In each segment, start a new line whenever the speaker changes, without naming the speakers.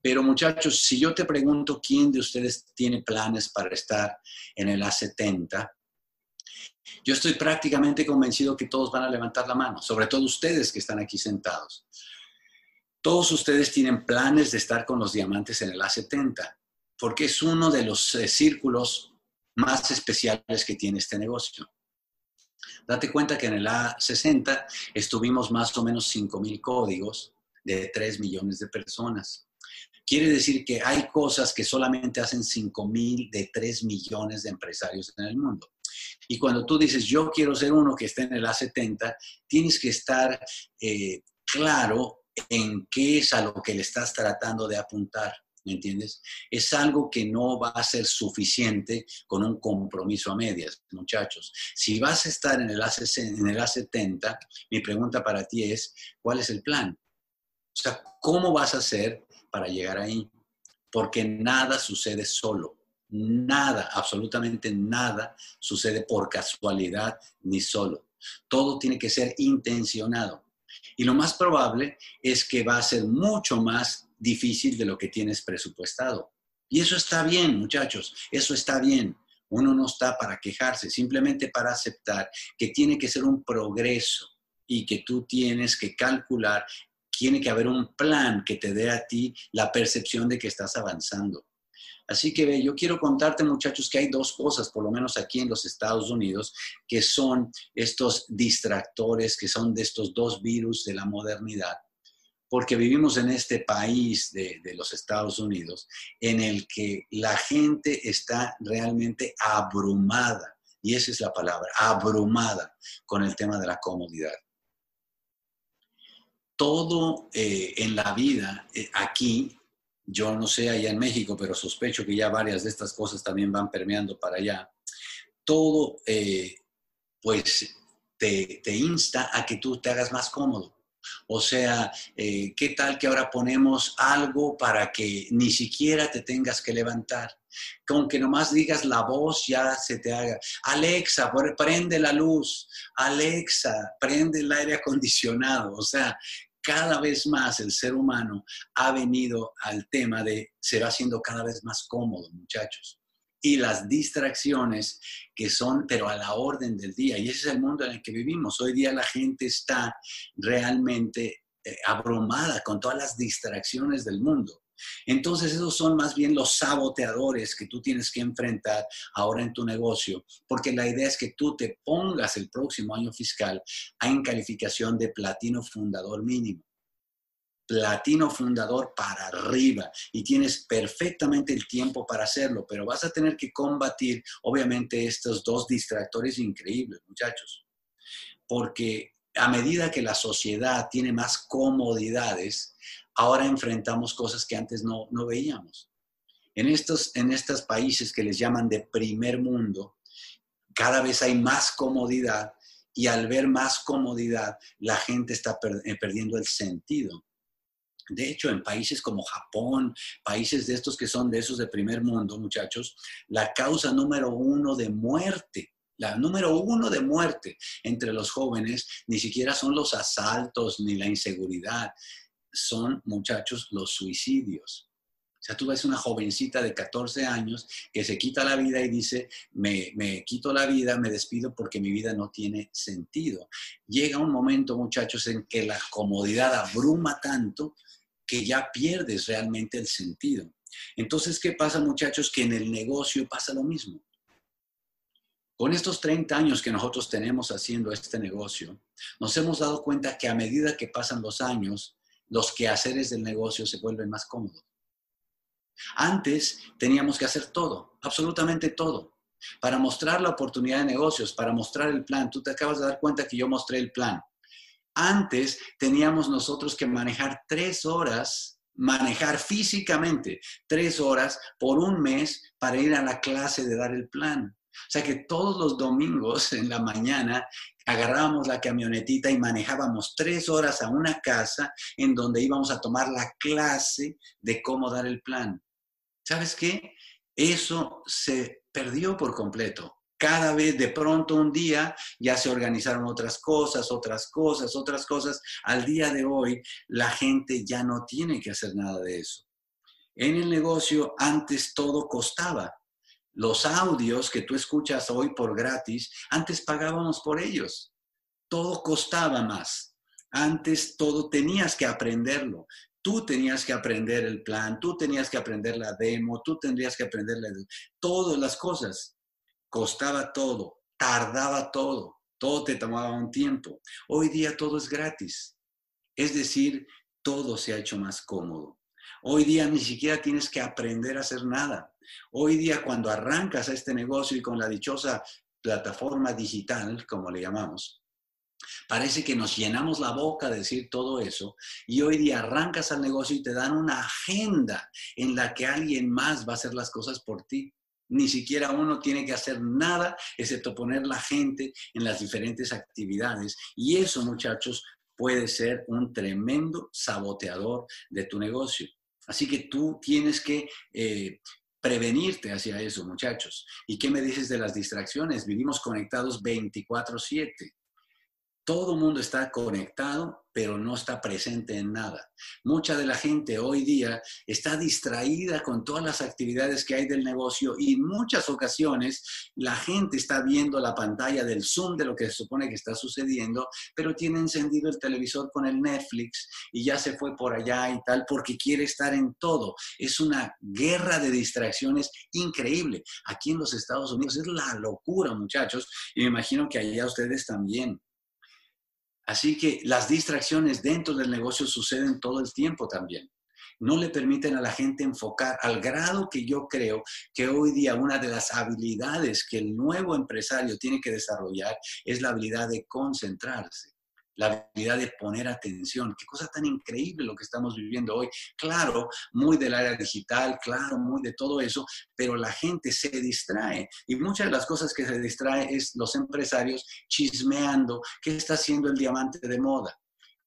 Pero muchachos, si yo te pregunto quién de ustedes tiene planes para estar en el A70, yo estoy prácticamente convencido que todos van a levantar la mano, sobre todo ustedes que están aquí sentados. Todos ustedes tienen planes de estar con los diamantes en el A70, porque es uno de los eh, círculos más especiales que tiene este negocio. Date cuenta que en el A60 estuvimos más o menos 5.000 códigos de 3 millones de personas. Quiere decir que hay cosas que solamente hacen 5.000 de 3 millones de empresarios en el mundo. Y cuando tú dices, yo quiero ser uno que esté en el A70, tienes que estar eh, claro en qué es a lo que le estás tratando de apuntar. ¿Me entiendes? Es algo que no va a ser suficiente con un compromiso a medias, muchachos. Si vas a estar en el, en el A70, mi pregunta para ti es, ¿cuál es el plan? O sea, ¿cómo vas a hacer para llegar ahí? Porque nada sucede solo. Nada, absolutamente nada sucede por casualidad ni solo. Todo tiene que ser intencionado. Y lo más probable es que va a ser mucho más difícil de lo que tienes presupuestado. Y eso está bien, muchachos, eso está bien. Uno no está para quejarse, simplemente para aceptar que tiene que ser un progreso y que tú tienes que calcular, tiene que haber un plan que te dé a ti la percepción de que estás avanzando. Así que yo quiero contarte, muchachos, que hay dos cosas, por lo menos aquí en los Estados Unidos, que son estos distractores, que son de estos dos virus de la modernidad porque vivimos en este país de, los Estados Unidos en el que la gente está realmente abrumada, y esa es la palabra, abrumada con el tema de la comodidad. Todo eh, en la vida eh, aquí, yo no sé allá en México, pero sospecho que ya varias de estas cosas también van permeando para allá, todo eh, pues te, insta a que tú te hagas más cómodo o sea, ¿qué tal que ahora ponemos algo para que ni siquiera te tengas que levantar? Con que nomás digas la voz ya se te haga. Alexa, prende la luz. Alexa, prende el aire acondicionado. O sea, cada vez más el ser humano ha venido al tema de se va haciendo cada vez más cómodo, muchachos y las distracciones que son, pero a la orden del día. Y ese es el mundo en el que vivimos. Hoy día la gente está realmente eh, abrumada con todas las distracciones del mundo. Entonces esos son más bien los saboteadores que tú tienes que enfrentar ahora en tu negocio, porque la idea es que tú te pongas el próximo año fiscal en calificación de platino fundador mínimo. Platino fundador para arriba y tienes perfectamente el tiempo para hacerlo, pero vas a tener que combatir, obviamente, estos dos distractores increíbles, muchachos, porque a medida que la sociedad tiene más comodidades, ahora enfrentamos cosas que antes no, no veíamos. En estos, en estos países que les llaman de primer mundo, cada vez hay más comodidad y al ver más comodidad, la gente está eh, perdiendo el sentido de hecho, en países como Japón, países de estos que son de esos de primer mundo, muchachos, la causa número uno de muerte, la número uno de muerte entre los jóvenes, ni siquiera son los asaltos ni la inseguridad, son, muchachos, los suicidios. O sea, tú ves una jovencita de 14 años que se quita la vida y dice, me, me, quito la vida, me despido porque mi vida no tiene sentido. Llega un momento, muchachos, en que la comodidad abruma tanto que ya pierdes realmente el sentido. Entonces, ¿qué pasa muchachos? Que en el negocio pasa lo mismo. Con estos 30 años que nosotros tenemos haciendo este negocio, nos hemos dado cuenta que a medida que pasan los años, los quehaceres del negocio se vuelven más cómodos. Antes teníamos que hacer todo, absolutamente todo, para mostrar la oportunidad de negocios, para mostrar el plan. Tú te acabas de dar cuenta que yo mostré el plan. Antes teníamos nosotros que manejar tres horas, manejar físicamente tres horas por un mes para ir a la clase de dar el plan. O sea que todos los domingos en la mañana agarrábamos la camionetita y manejábamos tres horas a una casa en donde íbamos a tomar la clase de cómo dar el plan. ¿Sabes qué? Eso se perdió por completo cada vez de pronto un día ya se organizaron otras cosas, otras cosas, otras cosas. Al día de hoy la gente ya no tiene que hacer nada de eso. En el negocio antes todo costaba. Los audios que tú escuchas hoy por gratis, antes pagábamos por ellos. Todo costaba más. Antes todo tenías que aprenderlo. Tú tenías que aprender el plan, tú tenías que aprender la demo, tú tendrías que aprender todas las cosas. Costaba todo, tardaba todo, todo te tomaba un tiempo. Hoy día todo es gratis. Es decir, todo se ha hecho más cómodo. Hoy día ni siquiera tienes que aprender a hacer nada. Hoy día cuando arrancas a este negocio y con la dichosa plataforma digital, como le llamamos, Parece que nos llenamos la boca de decir todo eso y hoy día arrancas al negocio y te dan una agenda en la que alguien más va a hacer las cosas por ti. Ni siquiera uno tiene que hacer nada excepto poner la gente en las diferentes actividades. Y eso, muchachos, puede ser un tremendo saboteador de tu negocio. Así que tú tienes que eh, prevenirte hacia eso, muchachos. ¿Y qué me dices de las distracciones? Vivimos conectados 24/7. Todo el mundo está conectado, pero no está presente en nada. Mucha de la gente hoy día está distraída con todas las actividades que hay del negocio y en muchas ocasiones la gente está viendo la pantalla del Zoom de lo que se supone que está sucediendo, pero tiene encendido el televisor con el Netflix y ya se fue por allá y tal porque quiere estar en todo. Es una guerra de distracciones increíble. Aquí en los Estados Unidos es la locura, muchachos, y me imagino que allá ustedes también. Así que las distracciones dentro del negocio suceden todo el tiempo también. No le permiten a la gente enfocar al grado que yo creo que hoy día una de las habilidades que el nuevo empresario tiene que desarrollar es la habilidad de concentrarse la habilidad de poner atención. Qué cosa tan increíble lo que estamos viviendo hoy. Claro, muy del área digital, claro, muy de todo eso, pero la gente se distrae. Y muchas de las cosas que se distrae es los empresarios chismeando qué está haciendo el diamante de moda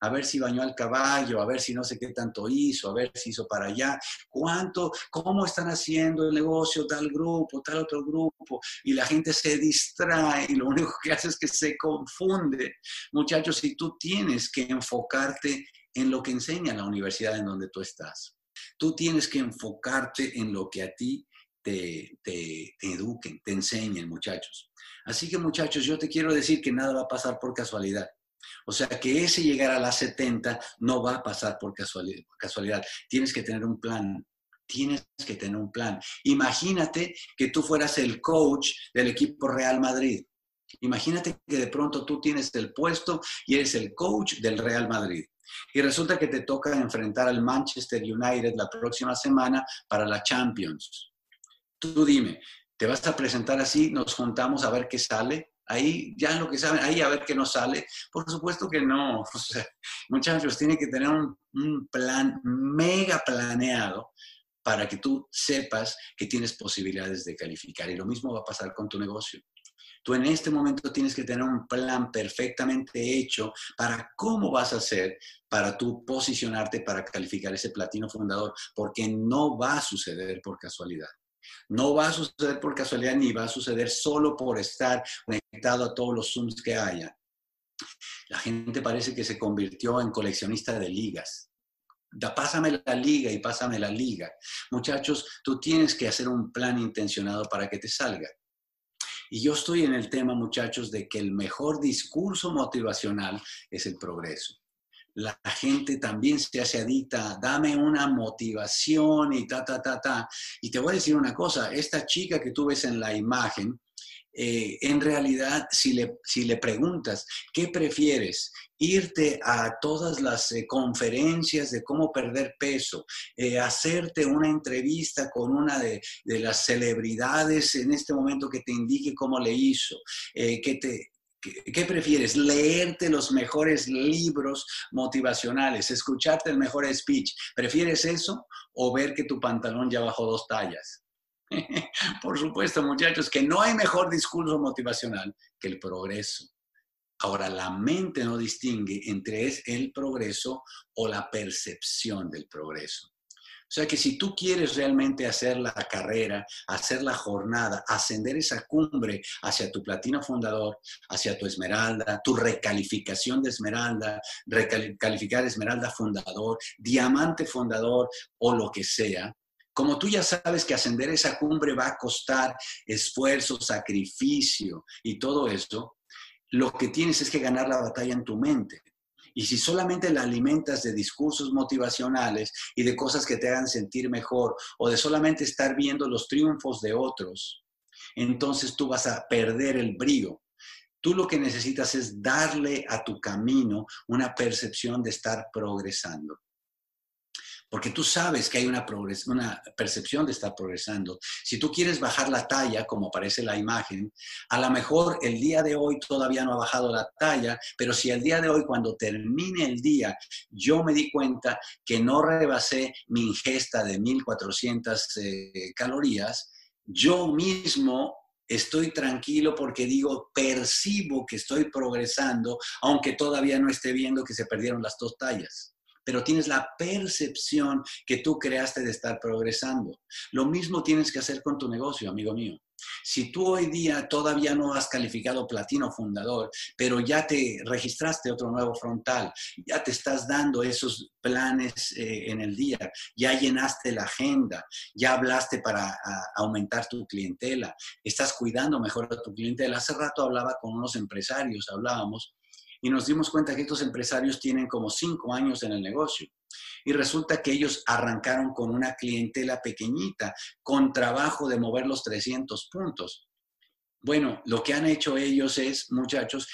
a ver si bañó al caballo, a ver si no sé qué tanto hizo, a ver si hizo para allá, cuánto, cómo están haciendo el negocio tal grupo, tal otro grupo, y la gente se distrae y lo único que hace es que se confunde. Muchachos, si tú tienes que enfocarte en lo que enseña la universidad en donde tú estás, tú tienes que enfocarte en lo que a ti te, te, te eduquen, te enseñen, muchachos. Así que muchachos, yo te quiero decir que nada va a pasar por casualidad. O sea que ese llegar a las 70 no va a pasar por casualidad. Tienes que tener un plan. Tienes que tener un plan. Imagínate que tú fueras el coach del equipo Real Madrid. Imagínate que de pronto tú tienes el puesto y eres el coach del Real Madrid. Y resulta que te toca enfrentar al Manchester United la próxima semana para la Champions. Tú dime, ¿te vas a presentar así? ¿Nos juntamos a ver qué sale? Ahí ya lo que saben, ahí a ver qué nos sale. Por supuesto que no. muchachos, tiene que tener un plan mega planeado para que tú sepas que tienes posibilidades de calificar. Y lo mismo va a pasar con tu negocio. Tú en este momento tienes que tener un plan perfectamente hecho para cómo vas a hacer para tú posicionarte para calificar ese platino fundador, porque no va a suceder por casualidad. No va a suceder por casualidad ni va a suceder solo por estar conectado a todos los Zooms que haya. La gente parece que se convirtió en coleccionista de ligas. Da, pásame la liga y pásame la liga. Muchachos, tú tienes que hacer un plan intencionado para que te salga. Y yo estoy en el tema, muchachos, de que el mejor discurso motivacional es el progreso la gente también se hace adicta, dame una motivación y ta, ta, ta, ta. Y te voy a decir una cosa, esta chica que tú ves en la imagen, eh, en realidad, si le, si le preguntas, ¿qué prefieres? Irte a todas las eh, conferencias de cómo perder peso, eh, hacerte una entrevista con una de, de, las celebridades en este momento que te indique cómo le hizo, que te, ¿Qué, prefieres? ¿Leerte los mejores libros motivacionales? ¿Escucharte el mejor speech? ¿Prefieres eso o ver que tu pantalón ya bajó dos tallas? Por supuesto, muchachos, que no hay mejor discurso motivacional que el progreso. Ahora, la mente no distingue entre el progreso o la percepción del progreso. O sea que si tú quieres realmente hacer la carrera, hacer la jornada, ascender esa cumbre hacia tu platino fundador, hacia tu esmeralda, tu recalificación de esmeralda, recalificar esmeralda fundador, diamante fundador o lo que sea, Como tú ya sabes que ascender esa cumbre va a costar esfuerzo, sacrificio y todo eso, lo que tienes es que ganar la batalla en tu mente. Y si solamente la alimentas de discursos motivacionales y de cosas que te hagan sentir mejor o de solamente estar viendo los triunfos de otros, entonces tú vas a perder el brío. Tú lo que necesitas es darle a tu camino una percepción de estar progresando porque tú sabes que hay una, percepción de estar progresando. Si tú quieres bajar la talla, como aparece la imagen, a lo mejor el día de hoy todavía no ha bajado la talla, pero si el día de hoy, cuando termine el día, yo me di cuenta que no rebasé mi ingesta de 1400 eh, calorías, yo mismo estoy tranquilo porque digo, percibo que estoy progresando, aunque todavía no esté viendo que se perdieron las dos tallas pero tienes la percepción que tú creaste de estar progresando. Lo mismo tienes que hacer con tu negocio, amigo mío. Si tú hoy día todavía no has calificado platino fundador, pero ya te registraste otro nuevo frontal, ya te estás dando esos planes eh, en el día, ya llenaste la agenda, ya hablaste para aumentar tu clientela, estás cuidando mejor a tu clientela. Hace rato hablaba con unos empresarios, hablábamos, y nos dimos cuenta que estos empresarios tienen como cinco años en el negocio. Y resulta que ellos arrancaron con una clientela pequeñita, con trabajo de mover los 300 puntos. Bueno, lo que han hecho ellos es, muchachos,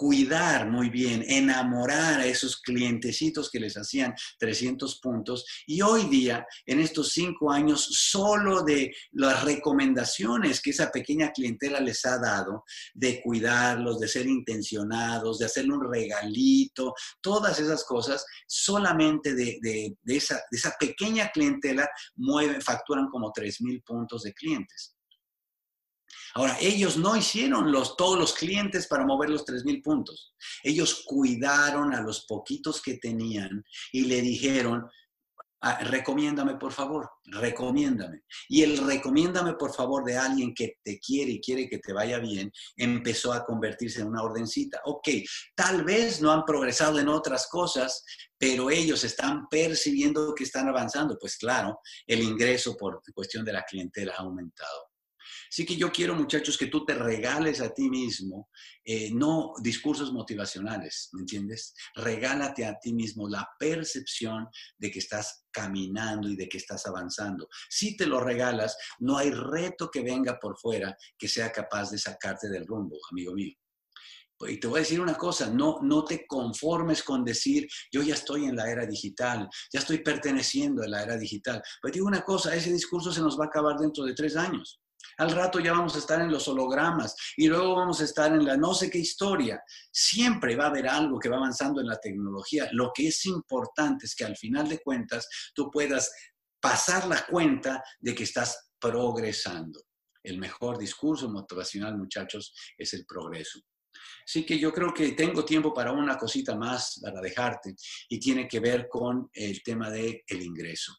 cuidar muy bien, enamorar a esos clientecitos que les hacían 300 puntos. Y hoy día, en estos cinco años, solo de las recomendaciones que esa pequeña clientela les ha dado, de cuidarlos, de ser intencionados, de hacerle un regalito, todas esas cosas, solamente de, esa, pequeña clientela mueven, facturan como 3 mil puntos de clientes. Ahora, ellos no hicieron los, todos los clientes para mover los 3.000 puntos. Ellos cuidaron a los poquitos que tenían y le dijeron, ah, recomiéndame por favor, recomiéndame. Y el recomiéndame por favor de alguien que te quiere y quiere que te vaya bien, empezó a convertirse en una ordencita. Ok, tal vez no han progresado en otras cosas, pero ellos están percibiendo que están avanzando. Pues claro, el ingreso por cuestión de la clientela ha aumentado. Así que yo quiero, muchachos, que tú te regales a ti mismo, eh, no discursos motivacionales, ¿me entiendes? Regálate a ti mismo la percepción de que estás caminando y de que estás avanzando. Si te lo regalas, no hay reto que venga por fuera que sea capaz de sacarte del rumbo, amigo mío. Y te voy a decir una cosa, no, no te conformes con decir, yo ya estoy en la era digital, ya estoy perteneciendo a la era digital. Pues digo una cosa, ese discurso se nos va a acabar dentro de tres años. Al rato ya vamos a estar en los hologramas y luego vamos a estar en la no sé qué historia. Siempre va a haber algo que va avanzando en la tecnología. Lo que es importante es que al final de cuentas tú puedas pasar la cuenta de que estás progresando. El mejor discurso motivacional, muchachos, es el progreso. Así que yo creo que tengo tiempo para una cosita más para dejarte y tiene que ver con el tema del el ingreso.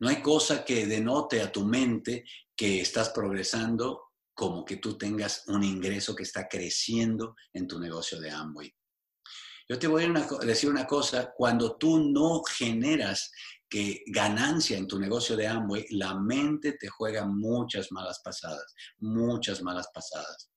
No hay cosa que denote a tu mente que estás progresando como que tú tengas un ingreso que está creciendo en tu negocio de Amway. Yo te voy a decir una cosa, cuando tú no generas que ganancia en tu negocio de Amway, la mente te juega muchas malas pasadas, muchas malas pasadas.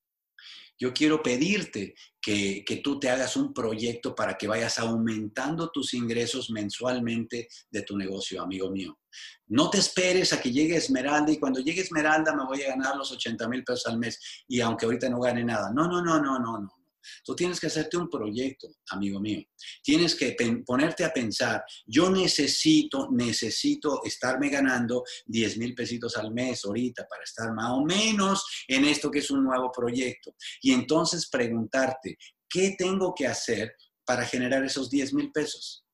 Yo quiero pedirte que, tú te hagas un proyecto para que vayas aumentando tus ingresos mensualmente de tu negocio, amigo mío. No te esperes a que llegue Esmeralda y cuando llegue Esmeralda me voy a ganar los 80 mil pesos al mes y aunque ahorita no gane nada. No, no, no, no, no, no. Tú tienes que hacerte un proyecto, amigo mío. Tienes que ponerte a pensar, yo necesito, necesito estarme ganando 10 mil pesitos al mes ahorita para estar más o menos en esto que es un nuevo proyecto. Y entonces preguntarte, ¿qué tengo que hacer para generar esos 10 mil pesos?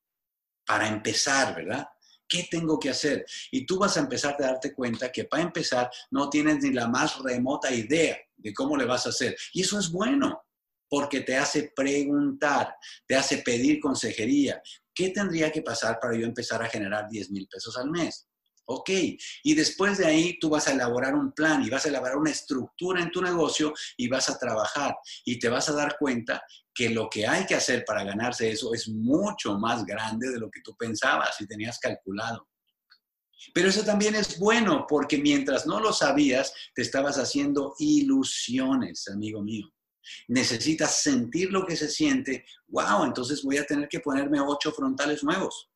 Para empezar, ¿verdad? ¿Qué tengo que hacer? Y tú vas a empezar a darte cuenta que para empezar no tienes ni la más remota idea de cómo le vas a hacer. Y eso es bueno porque te hace preguntar, te hace pedir consejería. ¿Qué tendría que pasar para yo empezar a generar 10 mil pesos al mes? Ok, y después de ahí tú vas a elaborar un plan y vas a elaborar una estructura en tu negocio y vas a trabajar y te vas a dar cuenta que lo que hay que hacer para ganarse eso es mucho más grande de lo que tú pensabas y tenías calculado. Pero eso también es bueno porque mientras no lo sabías, te estabas haciendo ilusiones, amigo mío. Necesitas sentir lo que se siente. Wow, entonces voy a tener que ponerme ocho frontales nuevos.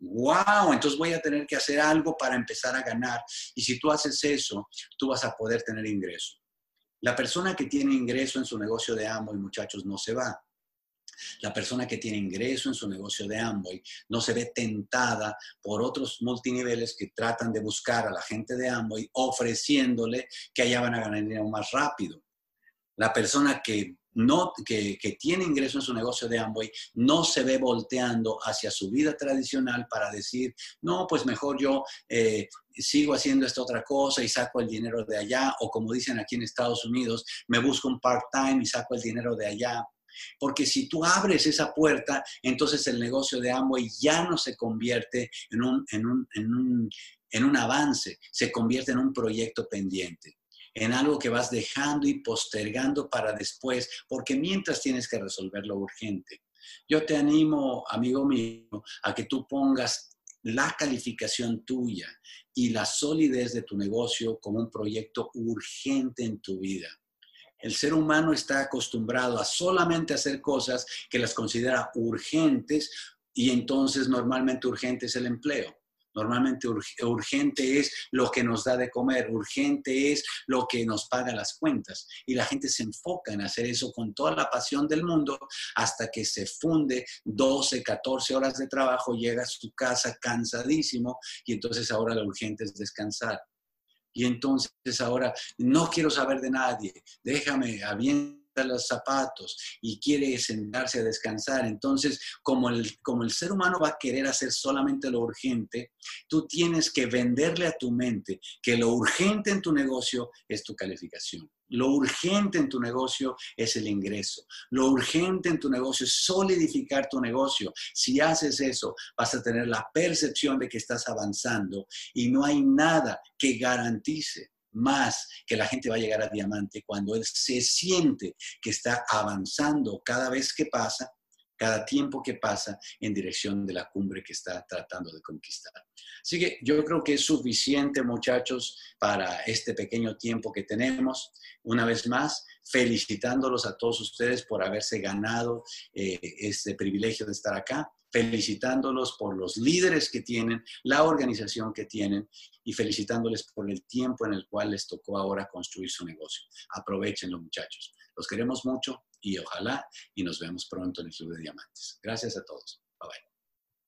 Wow, entonces voy a tener que hacer algo para empezar a ganar. Y si tú haces eso, tú vas a poder tener ingreso. La persona que tiene ingreso en su negocio de amo y muchachos no se va. La persona que tiene ingreso en su negocio de Amway no se ve tentada por otros multiniveles que tratan de buscar a la gente de Amway ofreciéndole que allá van a ganar dinero más rápido. La persona que no, que, tiene ingreso en su negocio de Amway no se ve volteando hacia su vida tradicional para decir, no, pues mejor yo eh, sigo haciendo esta otra cosa y saco el dinero de allá, o como dicen aquí en Estados Unidos, me busco un part-time y saco el dinero de allá. Porque si tú abres esa puerta, entonces el negocio de Amway ya no se convierte en un, en un, en un, en un avance, se convierte en un proyecto pendiente en algo que vas dejando y postergando para después, porque mientras tienes que resolver lo urgente. Yo te animo, amigo mío, a que tú pongas la calificación tuya y la solidez de tu negocio como un proyecto urgente en tu vida. El ser humano está acostumbrado a solamente hacer cosas que las considera urgentes y entonces normalmente urgente es el empleo. Normalmente urgente es lo que nos da de comer, urgente es lo que nos paga las cuentas. Y la gente se enfoca en hacer eso con toda la pasión del mundo hasta que se funde 12, 14 horas de trabajo, llega a su casa cansadísimo y entonces ahora lo urgente es descansar. Y entonces ahora no quiero saber de nadie, déjame, bien los zapatos y quiere sentarse a descansar. Entonces, como el, como el ser humano va a querer hacer solamente lo urgente, tú tienes que venderle a tu mente que lo urgente en tu negocio es tu calificación. Lo urgente en tu negocio es el ingreso. Lo urgente en tu negocio es solidificar tu negocio. Si haces eso, vas a tener la percepción de que estás avanzando y no hay nada que garantice más que la gente va a llegar a diamante cuando él se siente que está avanzando cada vez que pasa, cada tiempo que pasa en dirección de la cumbre que está tratando de conquistar. Así que yo creo que es suficiente, muchachos, para este pequeño tiempo que tenemos. Una vez más, felicitándolos a todos ustedes por haberse ganado eh, este privilegio de estar acá felicitándolos por los líderes que tienen, la organización que tienen y felicitándoles por el tiempo en el cual les tocó ahora construir su negocio. Aprovechenlo, muchachos. Los queremos mucho y ojalá y nos vemos pronto en el Club de Diamantes. Gracias a todos. Bye bye.